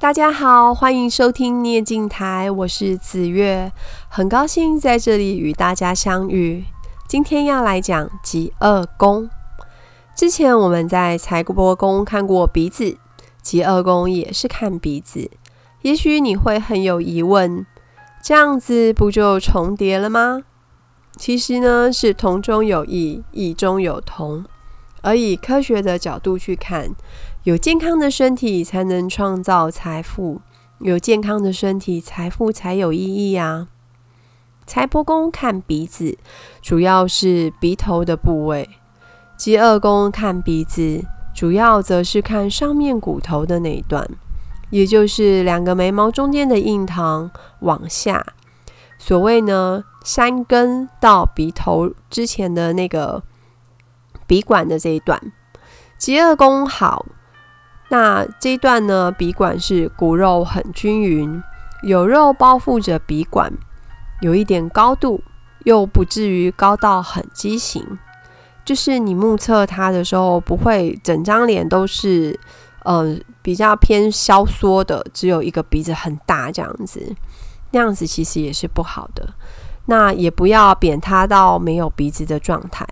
大家好，欢迎收听聂镜台，我是子月，很高兴在这里与大家相遇。今天要来讲疾厄宫。之前我们在财帛宫看过鼻子，疾厄宫也是看鼻子。也许你会很有疑问，这样子不就重叠了吗？其实呢，是同中有异，异中有同。而以科学的角度去看，有健康的身体才能创造财富，有健康的身体，财富才有意义啊。财帛宫看鼻子，主要是鼻头的部位；疾厄宫看鼻子，主要则是看上面骨头的那一段，也就是两个眉毛中间的印堂往下。所谓呢，山根到鼻头之前的那个鼻管的这一段，疾厄宫好，那这一段呢，鼻管是骨肉很均匀，有肉包覆着鼻管。有一点高度，又不至于高到很畸形，就是你目测它的时候，不会整张脸都是，呃，比较偏消缩的，只有一个鼻子很大这样子，那样子其实也是不好的。那也不要扁塌到没有鼻子的状态。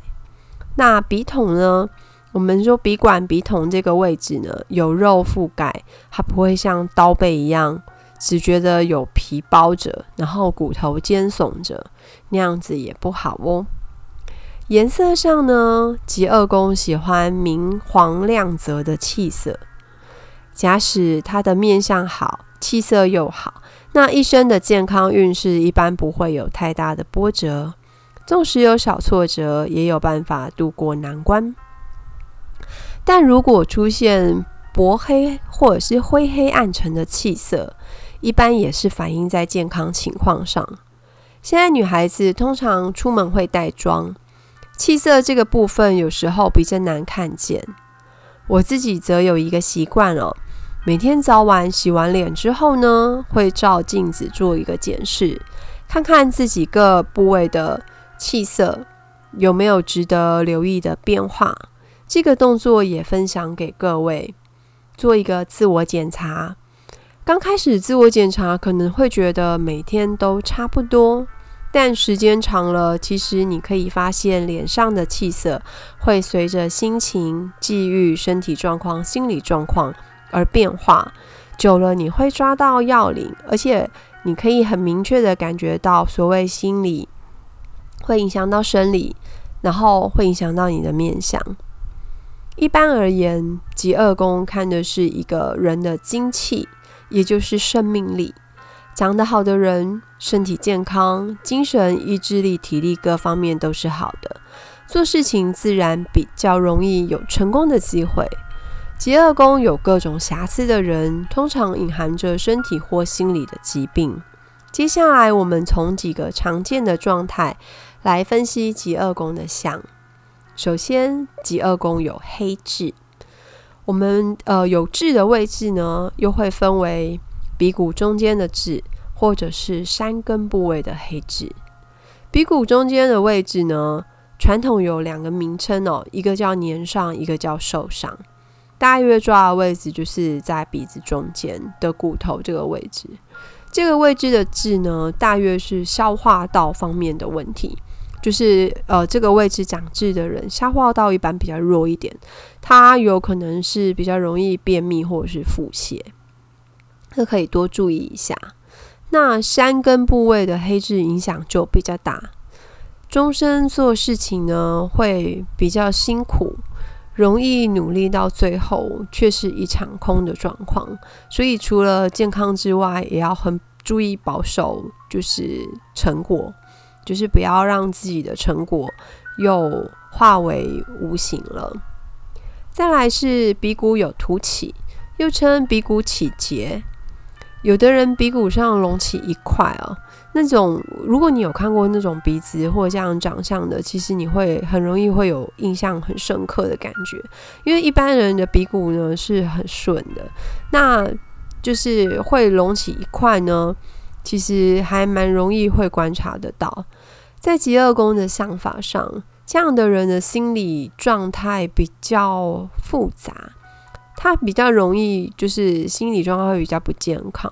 那鼻筒呢？我们说鼻管、鼻筒这个位置呢，有肉覆盖，它不会像刀背一样。只觉得有皮包着，然后骨头尖耸着，那样子也不好哦。颜色上呢，疾厄宫喜欢明黄亮泽的气色。假使他的面相好，气色又好，那一生的健康运势一般不会有太大的波折。纵使有小挫折，也有办法度过难关。但如果出现薄黑或者是灰黑暗沉的气色，一般也是反映在健康情况上。现在女孩子通常出门会带妆，气色这个部分有时候比较难看见。我自己则有一个习惯哦，每天早晚洗完脸之后呢，会照镜子做一个检视，看看自己各部位的气色有没有值得留意的变化。这个动作也分享给各位，做一个自我检查。刚开始自我检查可能会觉得每天都差不多，但时间长了，其实你可以发现脸上的气色会随着心情、际遇、身体状况、心理状况而变化。久了，你会抓到要领，而且你可以很明确地感觉到，所谓心理会影响到生理，然后会影响到你的面相。一般而言，疾厄宫看的是一个人的精气。也就是生命力，长得好的人，身体健康，精神、意志力、体力各方面都是好的，做事情自然比较容易有成功的机会。疾厄宫有各种瑕疵的人，通常隐含着身体或心理的疾病。接下来，我们从几个常见的状态来分析疾厄宫的相。首先，疾厄宫有黑痣。我们呃有痣的位置呢，又会分为鼻骨中间的痣，或者是山根部位的黑痣。鼻骨中间的位置呢，传统有两个名称哦，一个叫年上，一个叫受伤。大约抓的位置就是在鼻子中间的骨头这个位置。这个位置的痣呢，大约是消化道方面的问题。就是呃，这个位置长痣的人，消化道一般比较弱一点，他有可能是比较容易便秘或者是腹泻，这可以多注意一下。那山根部位的黑痣影响就比较大，终身做事情呢会比较辛苦，容易努力到最后却是一场空的状况。所以除了健康之外，也要很注意保守，就是成果。就是不要让自己的成果又化为无形了。再来是鼻骨有凸起，又称鼻骨起结。有的人鼻骨上隆起一块哦，那种如果你有看过那种鼻子或这样长相的，其实你会很容易会有印象很深刻的感觉。因为一般人的鼻骨呢是很顺的，那就是会隆起一块呢。其实还蛮容易会观察得到，在极恶宫的想法上，这样的人的心理状态比较复杂，他比较容易就是心理状况会比较不健康，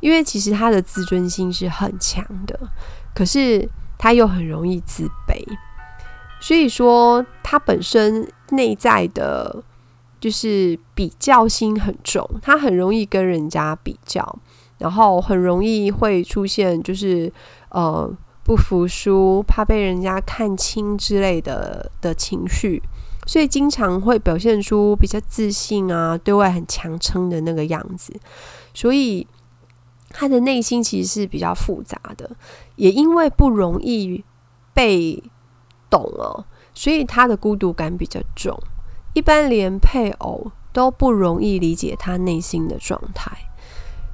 因为其实他的自尊心是很强的，可是他又很容易自卑，所以说他本身内在的，就是比较心很重，他很容易跟人家比较，然后很容易会出现就是呃不服输、怕被人家看轻之类的的情绪。所以经常会表现出比较自信啊，对外很强撑的那个样子。所以他的内心其实是比较复杂的，也因为不容易被懂哦，所以他的孤独感比较重。一般连配偶都不容易理解他内心的状态，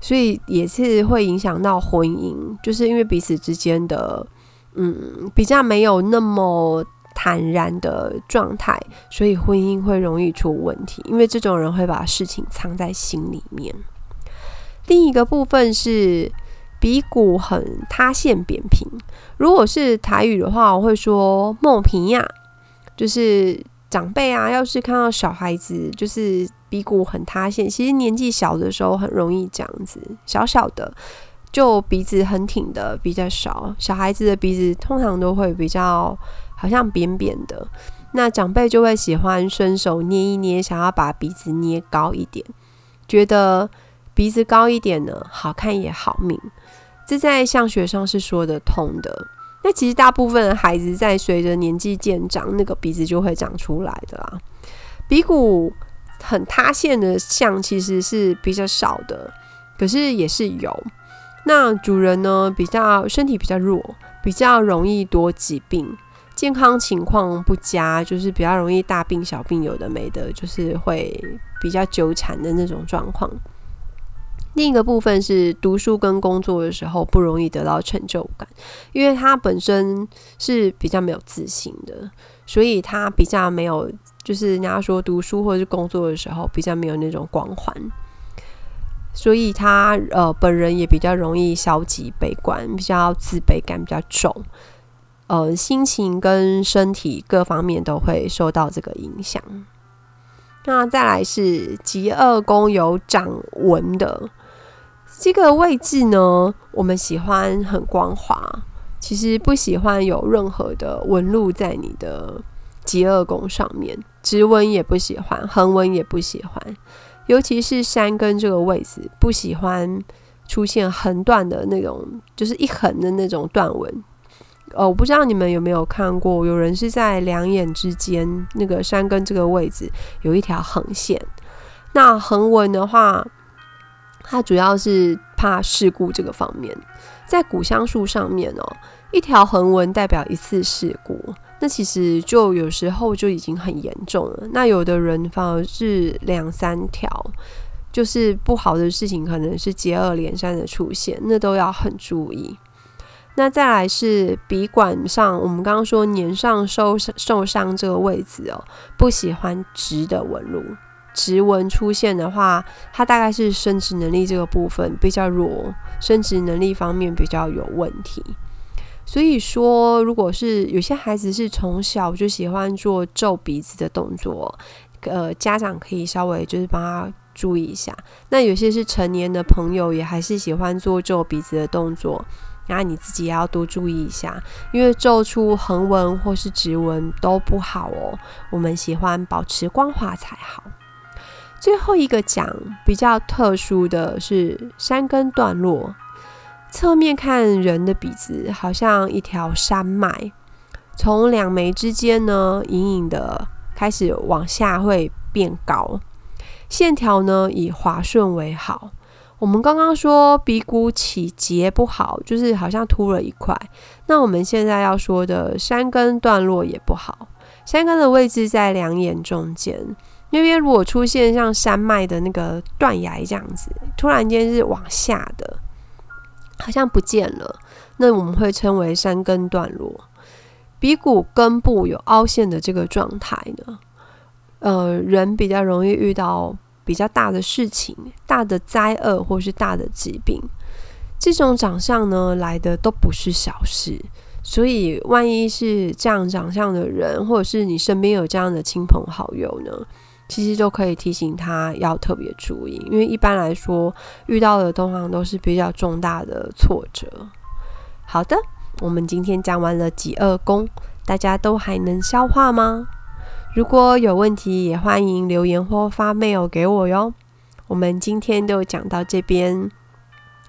所以也是会影响到婚姻，就是因为彼此之间的嗯比较没有那么。坦然的状态，所以婚姻会容易出问题，因为这种人会把事情藏在心里面。另一个部分是鼻骨很塌陷扁平，如果是台语的话，我会说“梦平呀”，就是长辈啊，要是看到小孩子就是鼻骨很塌陷，其实年纪小的时候很容易这样子，小小的就鼻子很挺的比较少，小孩子的鼻子通常都会比较。好像扁扁的，那长辈就会喜欢伸手捏一捏，想要把鼻子捏高一点，觉得鼻子高一点呢，好看也好命。这在相学上是说得通的。那其实大部分的孩子在随着年纪渐长，那个鼻子就会长出来的啦。鼻骨很塌陷的像其实是比较少的，可是也是有。那主人呢，比较身体比较弱，比较容易多疾病。健康情况不佳，就是比较容易大病小病，有的没的，就是会比较纠缠的那种状况。另一个部分是读书跟工作的时候不容易得到成就感，因为他本身是比较没有自信的，所以他比较没有，就是人家说读书或者是工作的时候比较没有那种光环，所以他呃本人也比较容易消极悲观，比较自卑感比较重。呃，心情跟身体各方面都会受到这个影响。那再来是疾厄宫有掌纹的这个位置呢，我们喜欢很光滑，其实不喜欢有任何的纹路在你的疾厄宫上面，直纹也不喜欢，横纹也不喜欢，尤其是山根这个位置，不喜欢出现横断的那种，就是一横的那种断纹。哦，我不知道你们有没有看过，有人是在两眼之间那个山根这个位置有一条横线。那横纹的话，它主要是怕事故这个方面。在古香树上面哦，一条横纹代表一次事故，那其实就有时候就已经很严重了。那有的人反而是两三条，就是不好的事情可能是接二连三的出现，那都要很注意。那再来是鼻管上，我们刚刚说年上受受伤这个位置哦，不喜欢直的纹路，直纹出现的话，它大概是生殖能力这个部分比较弱，生殖能力方面比较有问题。所以说，如果是有些孩子是从小就喜欢做皱鼻子的动作，呃，家长可以稍微就是帮他注意一下。那有些是成年的朋友也还是喜欢做皱鼻子的动作。那你自己也要多注意一下，因为皱出横纹或是直纹都不好哦。我们喜欢保持光滑才好。最后一个讲比较特殊的是山根段落，侧面看人的鼻子好像一条山脉，从两眉之间呢，隐隐的开始往下会变高，线条呢以滑顺为好。我们刚刚说鼻骨起结不好，就是好像凸了一块。那我们现在要说的山根段落也不好，山根的位置在两眼中间，那边如果出现像山脉的那个断崖这样子，突然间是往下的，好像不见了，那我们会称为山根断落。鼻骨根部有凹陷的这个状态呢，呃，人比较容易遇到。比较大的事情、大的灾厄或是大的疾病，这种长相呢来的都不是小事。所以，万一是这样长相的人，或者是你身边有这样的亲朋好友呢，其实就可以提醒他要特别注意，因为一般来说遇到的通常都是比较重大的挫折。好的，我们今天讲完了疾厄宫，大家都还能消化吗？如果有问题，也欢迎留言或发 mail 给我哟。我们今天就讲到这边，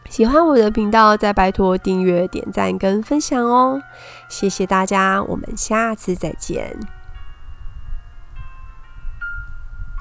喜欢我的频道，再拜托订阅、点赞跟分享哦。谢谢大家，我们下次再见。